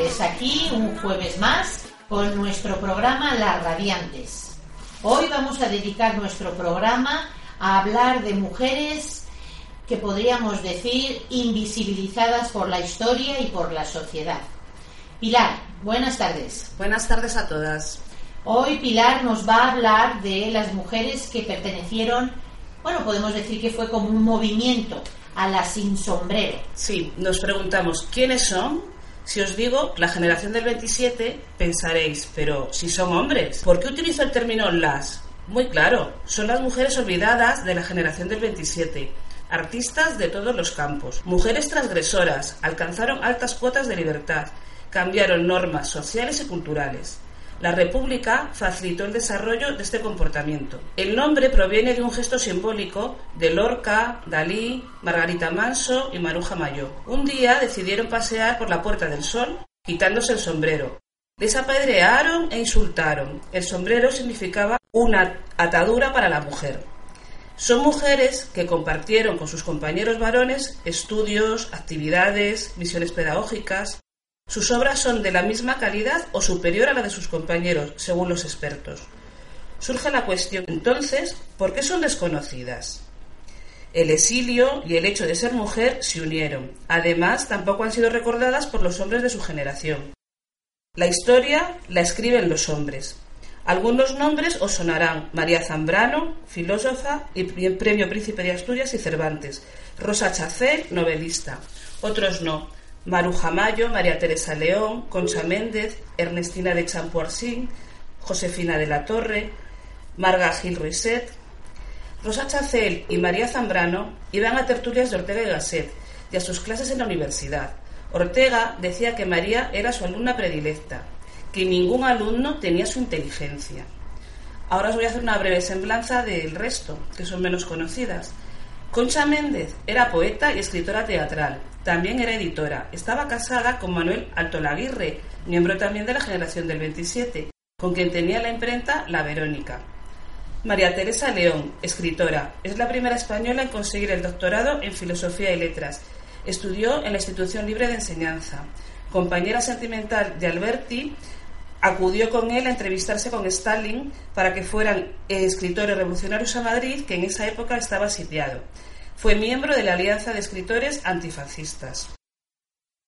tardes, aquí un jueves más con nuestro programa Las Radiantes. Hoy vamos a dedicar nuestro programa a hablar de mujeres que podríamos decir invisibilizadas por la historia y por la sociedad. Pilar, buenas tardes. Buenas tardes a todas. Hoy Pilar nos va a hablar de las mujeres que pertenecieron, bueno, podemos decir que fue como un movimiento a la sin sombrero. Sí, nos preguntamos quiénes son. Si os digo la generación del 27, pensaréis, pero si son hombres, ¿por qué utilizo el término las? Muy claro, son las mujeres olvidadas de la generación del 27. Artistas de todos los campos, mujeres transgresoras, alcanzaron altas cuotas de libertad, cambiaron normas sociales y culturales. La República facilitó el desarrollo de este comportamiento. El nombre proviene de un gesto simbólico de Lorca, Dalí, Margarita Manso y Maruja Mayo. Un día decidieron pasear por la Puerta del Sol quitándose el sombrero. Les apedrearon e insultaron. El sombrero significaba una atadura para la mujer. Son mujeres que compartieron con sus compañeros varones estudios, actividades, misiones pedagógicas, sus obras son de la misma calidad o superior a la de sus compañeros, según los expertos. Surge la cuestión, entonces, ¿por qué son desconocidas? El exilio y el hecho de ser mujer se unieron. Además, tampoco han sido recordadas por los hombres de su generación. La historia la escriben los hombres. Algunos nombres os sonarán María Zambrano, filósofa y premio Príncipe de Asturias y Cervantes, Rosa Chacel, novelista. Otros no, Maruja Mayo, María Teresa León, Concha Méndez, Ernestina de Champoarsín, Josefina de la Torre, Marga Gil Ruiset. Rosa Chacel y María Zambrano iban a tertulias de Ortega y Gasset y a sus clases en la universidad. Ortega decía que María era su alumna predilecta, que ningún alumno tenía su inteligencia. Ahora os voy a hacer una breve semblanza del resto, que son menos conocidas. Concha Méndez era poeta y escritora teatral. También era editora. Estaba casada con Manuel Altolaguirre, miembro también de la generación del 27, con quien tenía la imprenta La Verónica. María Teresa León, escritora, es la primera española en conseguir el doctorado en Filosofía y Letras. Estudió en la Institución Libre de Enseñanza. Compañera sentimental de Alberti, acudió con él a entrevistarse con Stalin para que fueran escritores revolucionarios a Madrid, que en esa época estaba sitiado. Fue miembro de la Alianza de Escritores Antifascistas.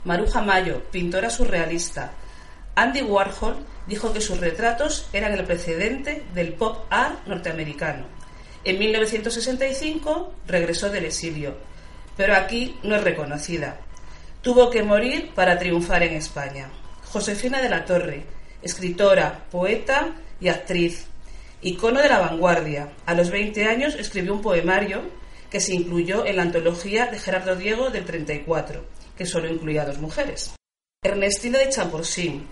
Maruja Mayo, pintora surrealista. Andy Warhol dijo que sus retratos eran el precedente del pop art norteamericano. En 1965 regresó del exilio, pero aquí no es reconocida. Tuvo que morir para triunfar en España. Josefina de la Torre, escritora, poeta y actriz, icono de la vanguardia. A los 20 años escribió un poemario que se incluyó en la antología de Gerardo Diego del 34, que solo incluía a dos mujeres. Ernestina de Champorsín,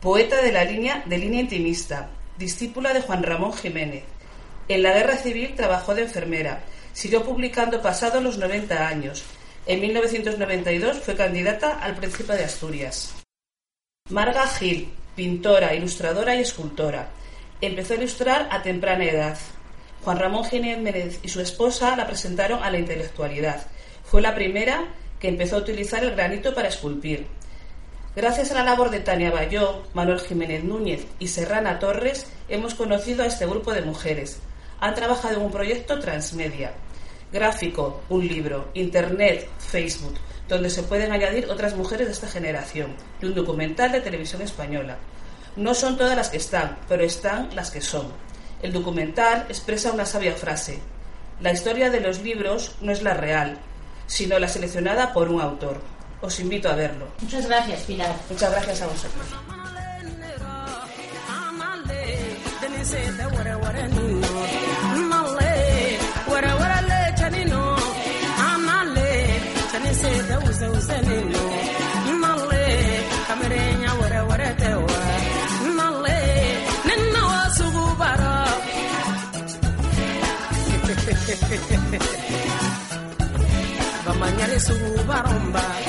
poeta de la línea de línea intimista, discípula de Juan Ramón Jiménez. En la guerra civil trabajó de enfermera, siguió publicando pasados los 90 años. En 1992 fue candidata al Príncipe de Asturias. Marga Gil, pintora, ilustradora y escultora. Empezó a ilustrar a temprana edad. Juan Ramón Jiménez y su esposa la presentaron a la intelectualidad. Fue la primera que empezó a utilizar el granito para esculpir. Gracias a la labor de Tania Bayó, Manuel Jiménez Núñez y Serrana Torres, hemos conocido a este grupo de mujeres. Han trabajado en un proyecto transmedia. Gráfico, un libro, Internet, Facebook, donde se pueden añadir otras mujeres de esta generación, y un documental de televisión española. No son todas las que están, pero están las que son. El documental expresa una sabia frase. La historia de los libros no es la real, sino la seleccionada por un autor. Os invito a verlo. Muchas gracias, Pilar. Muchas gracias a vosotros. suba rumba.